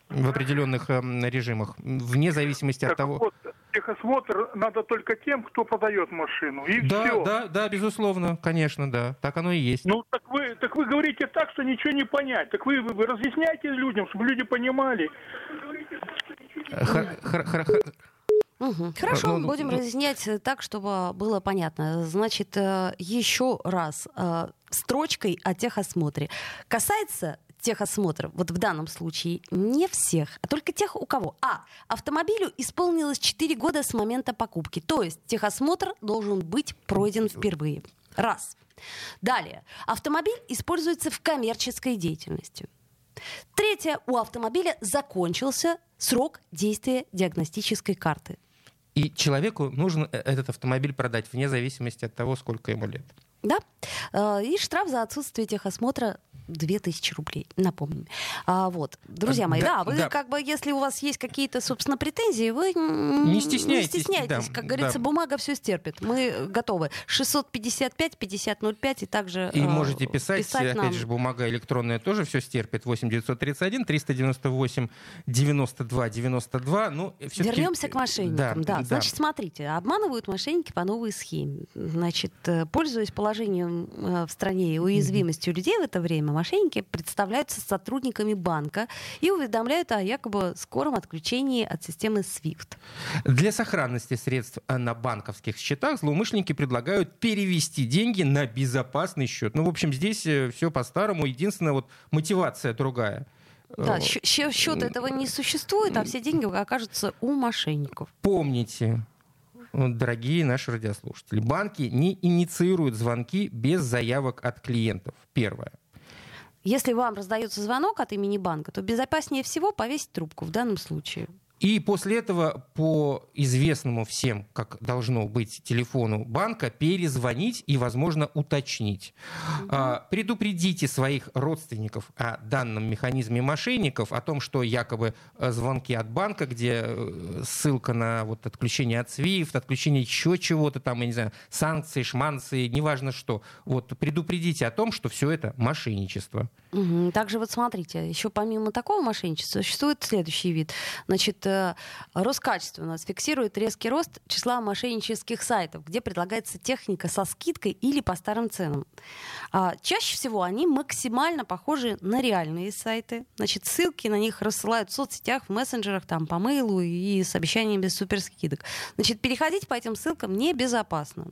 в определенных режимах, вне зависимости так от того... Вот, техосмотр надо только тем, кто продает машину. И да, все. да, да, безусловно, конечно, да. Так оно и есть. Ну, так вы, так вы говорите так, что ничего не понять. Так вы, вы разъясняйте людям, чтобы люди понимали. Угу. Хорошо, ну, ну, будем ну... разъяснять так, чтобы было понятно. Значит, э, еще раз э, строчкой о техосмотре. Касается техосмотр, вот в данном случае не всех, а только тех, у кого А. Автомобилю исполнилось 4 года с момента покупки, то есть техосмотр должен быть пройден впервые. Раз. Далее. Автомобиль используется в коммерческой деятельности. Третье. У автомобиля закончился срок действия диагностической карты. И человеку нужно э, этот автомобиль продать вне зависимости от того, сколько ему лет. Да. Э, и штраф за отсутствие техосмотра 2000 рублей, напомним. А, вот, друзья мои, да, да вы да. как бы, если у вас есть какие-то, собственно, претензии, вы не стесняйтесь. Не стесняйтесь. Да, как говорится, да. бумага все стерпит. Мы готовы. 655-5005 и также И э, можете писать, писать опять нам. же, бумага электронная тоже все стерпит. 8 931 398 92 92. Ну, Вернемся к мошенникам. Да, да. Значит, смотрите, обманывают мошенники по новой схеме. Значит, э, пользуясь положением э, в стране и уязвимостью людей в это время, мошенники представляются сотрудниками банка и уведомляют о якобы скором отключении от системы SWIFT. Для сохранности средств на банковских счетах злоумышленники предлагают перевести деньги на безопасный счет. Ну, в общем, здесь э, все по-старому. Единственная вот мотивация другая. Да, э, счет этого не существует, а все деньги окажутся у мошенников. Помните, дорогие наши радиослушатели, банки не инициируют звонки без заявок от клиентов. Первое. Если вам раздается звонок от имени банка, то безопаснее всего повесить трубку в данном случае. И после этого по известному всем, как должно быть, телефону банка перезвонить и, возможно, уточнить. Угу. Предупредите своих родственников о данном механизме мошенников, о том, что якобы э, звонки от банка, где э, ссылка на вот отключение от SWIFT, отключение еще чего-то там, я не знаю, санкции, шманцы, неважно что. Вот предупредите о том, что все это мошенничество. Угу. Также вот смотрите, еще помимо такого мошенничества существует следующий вид. Значит, Роскачество у нас фиксирует резкий рост числа мошеннических сайтов, где предлагается техника со скидкой или по старым ценам. А, чаще всего они максимально похожи на реальные сайты. Значит, ссылки на них рассылают в соцсетях, в мессенджерах, там, по мейлу и с обещаниями суперскидок. Значит, переходить по этим ссылкам небезопасно.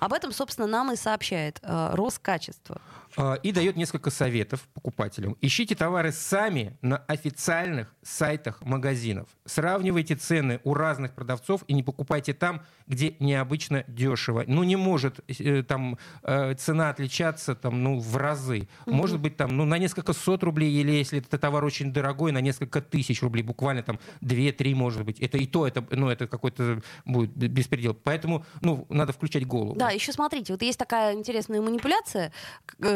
Об этом, собственно, нам и сообщает э, Роскачество. А, и дает несколько советов покупателям. Ищите товары сами на официальных сайтах магазинов. Сравнивайте цены у разных продавцов и не покупайте там, где необычно дешево. Ну, не может э, там э, цена отличаться там, ну, в разы. Может быть, там, ну, на несколько сот рублей, или если это товар очень дорогой, на несколько тысяч рублей, буквально там 2-3, может быть. Это и то, это, ну, это какой-то будет беспредел. Поэтому, ну, надо включать голову. Да, еще смотрите, вот есть такая интересная манипуляция,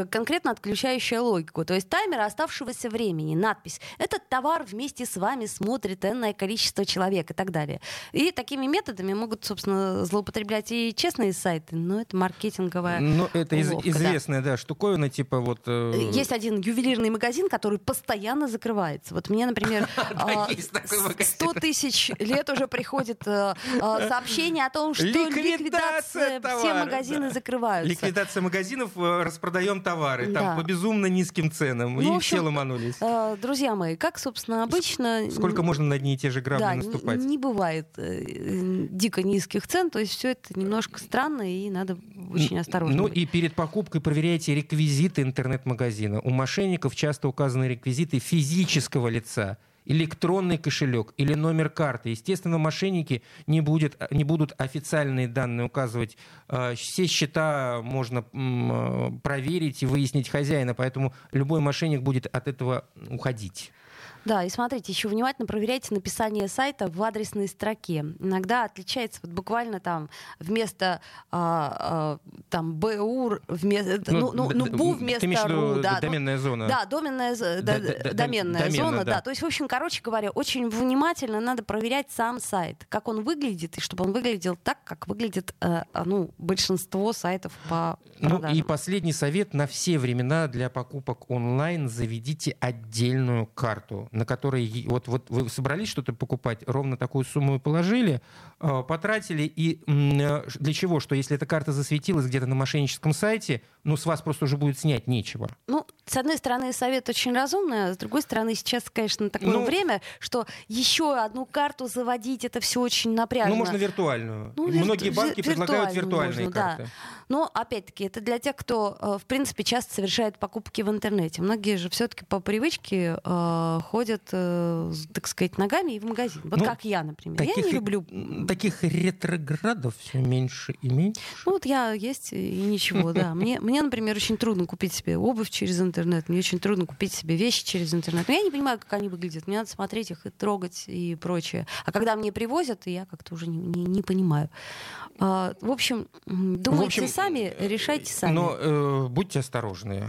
конкретно отключающая логику. То есть таймер оставшегося времени, надпись «Этот товар вместе с вами смотрит энное количество человек» и так далее. И такими методами могут, собственно, злоупотреблять и честные сайты, но это маркетинговая Ну, это уловка, из- известная, да. да, штуковина, типа вот... Э... Есть один ювелирный магазин, который постоянно закрывается. Вот мне, например, 100 а, тысяч лет уже приходит э, э, сообщение о том, что ликвидация, все магазины закрываются. Ликвидация магазинов, э, распродаем товар товары, да. там по безумно низким ценам, ну, и общем, все ломанулись. Э, друзья мои, как, собственно, обычно... Сколько можно на одни и те же грабли да, наступать? Не, бывает э, дико низких цен, то есть все это немножко странно, и надо очень осторожно Ну быть. и перед покупкой проверяйте реквизиты интернет-магазина. У мошенников часто указаны реквизиты физического лица электронный кошелек или номер карты. Естественно, мошенники не, будет, не будут официальные данные указывать. А, все счета можно э, проверить и выяснить хозяина, поэтому любой мошенник будет от этого уходить. Да, и смотрите, еще внимательно проверяйте написание сайта в адресной строке. Иногда отличается вот буквально там вместо а, а, там БУ вместо ну, ну, ну, БУ вместо РУ, да, доменная зона. Да, доменная, да, да, доменная домена, зона, да. да. То есть, в общем, короче говоря, очень внимательно надо проверять сам сайт, как он выглядит, и чтобы он выглядел так, как выглядит э, ну, большинство сайтов по продажам. Ну и последний совет на все времена для покупок онлайн заведите отдельную карту на который вот, вот вы собрались что-то покупать, ровно такую сумму положили, э, потратили, и э, для чего? Что если эта карта засветилась где-то на мошенническом сайте, ну, с вас просто уже будет снять нечего. Ну, с одной стороны, совет очень разумный, а с другой стороны, сейчас, конечно, такое ну, время, что еще одну карту заводить, это все очень напряжно. Ну, можно виртуальную. Ну, Многие банки предлагают виртуальные можно, карты. Да. Но, опять-таки, это для тех, кто, э, в принципе, часто совершает покупки в интернете. Многие же все-таки по привычке э, ходят, э, так сказать, ногами и в магазин. Вот ну, как я, например. Таких, я не люблю... Таких ретроградов все меньше и меньше. Ну, вот я есть и ничего, да. Мне, мне, например, очень трудно купить себе обувь через интернет, мне очень трудно купить себе вещи через интернет. Но я не понимаю, как они выглядят. Мне надо смотреть их и трогать и прочее. А когда мне привозят, я как-то уже не, не, не понимаю. А, в общем, думайте в общем, сами, решайте сами. Но э, будьте осторожны.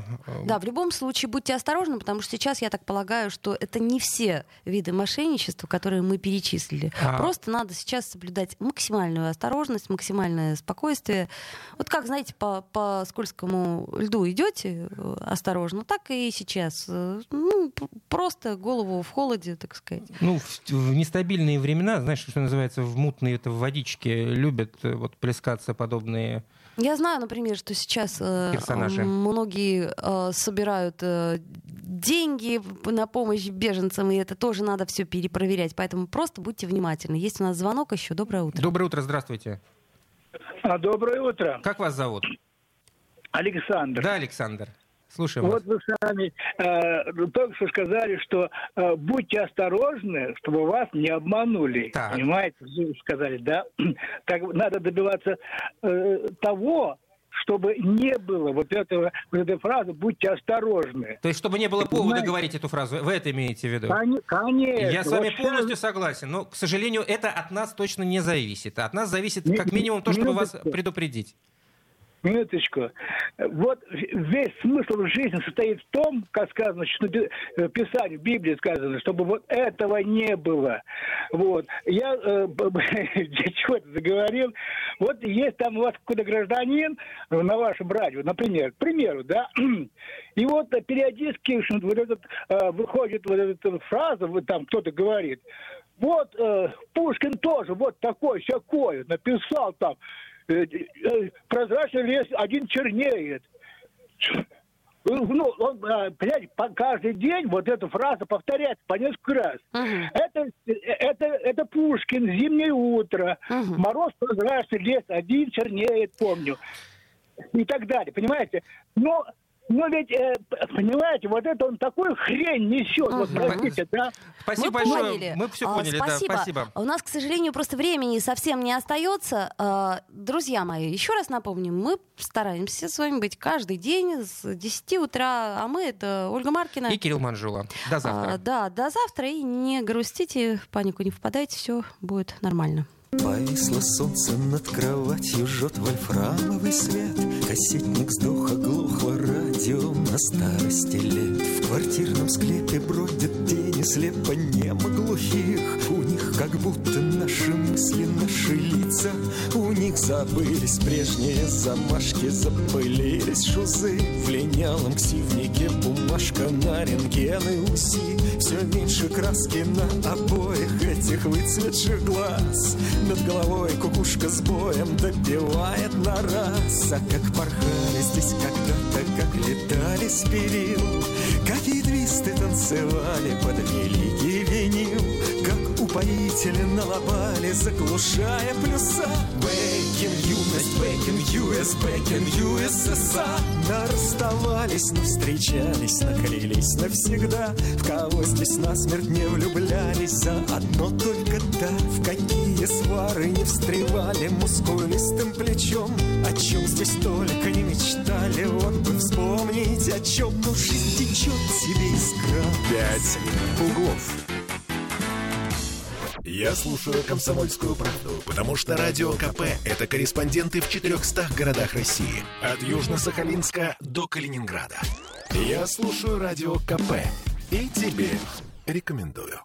Да, в любом случае будьте осторожны, потому что сейчас я так полагаю, что это не все виды мошенничества, которые мы перечислили. А... Просто надо сейчас соблюдать максимальную осторожность, максимальное спокойствие. Вот как, знаете, по, по скользкому льду идете э, осторожно, так и сейчас. Э, ну, просто голову в холоде, так сказать. Ну, в, в нестабильные времена, знаешь, что называется, в мутные это в водичке любят э, вот плескаться подобные я знаю, например, что сейчас э, персонажи. многие э, собирают э, деньги на помощь беженцам, и это тоже надо все перепроверять. Поэтому просто будьте внимательны. Есть у нас звонок еще. Доброе утро. Доброе утро, здравствуйте. А, доброе утро. Как вас зовут? Александр. Да, Александр. Слушаем вот вас. вы сами э, только что сказали, что э, будьте осторожны, чтобы вас не обманули. Так. Понимаете? Вы сказали, да? Так надо добиваться э, того, чтобы не было вот этого, вот этой фразы «будьте осторожны». То есть, чтобы не было повода Знаете? говорить эту фразу, вы это имеете в виду? Конечно. Я с вами вот полностью сейчас... согласен, но, к сожалению, это от нас точно не зависит. От нас зависит как минимум то, чтобы вас предупредить. Минуточку. Вот весь смысл жизни состоит в том, как сказано, что э, Писание в Библии сказано, чтобы вот этого не было. Вот. Я э, чего то заговорил. Вот есть там у вас какой-то гражданин на вашем радио, например, к примеру, да, и вот периодически вот этот, э, выходит вот эта фраза, вот там кто-то говорит, вот э, Пушкин тоже вот такой, всякой, написал там, Э, э, прозрачный лес один чернеет. Ну, он, а, понимаете, каждый день вот эту фразу повторяет по несколько раз. Uh-huh. Это, это, это Пушкин, «Зимнее утро», uh-huh. «Мороз прозрачный лес один чернеет», помню. И так далее, понимаете? Но но ведь, э, понимаете, вот это он такую хрень несет. Угу. Вот простите, да? Спасибо мы большое. Поняли. Мы все поняли, а, спасибо. да, спасибо. У нас, к сожалению, просто времени совсем не остается. А, друзья мои, еще раз напомню, мы стараемся с вами быть каждый день с 10 утра, а мы это Ольга Маркина. И Кирилл Манжула. До завтра. А, да, до завтра. И не грустите, в панику не впадайте, все будет нормально. Повисло солнце над кроватью, жжет вольфрамовый свет. Кассетник сдох, оглохло радио на старости лет. В квартирном склепе бродят тени слепо немо глухих. У них как будто наши мысли, наши лица. У них забылись прежние замашки, запылились шузы. В линялом ксивнике бумажка на рентгены УСИ. Все меньше краски на обоих этих выцветших глаз. Над головой кукушка с боем добивает на раз. А как порхали здесь когда-то, как летали с перил. Какие твисты танцевали под великий винил. Как упоительно лобали, заглушая плюса. Бэкин юность, бэкин US, бэкин USSR Нарасставались, но встречались, наклялись навсегда. В кого здесь насмерть не влюблялись, за одно только да В какие свары не встревали мускулистым плечом О чем здесь только не мечтали, вот бы вспомнить О чем, но жизнь течет себе искра Пять углов я слушаю «Комсомольскую правду», потому что «Радио КП» — это корреспонденты в 400 городах России. От Южно-Сахалинска до Калининграда. Я слушаю «Радио КП» и тебе рекомендую.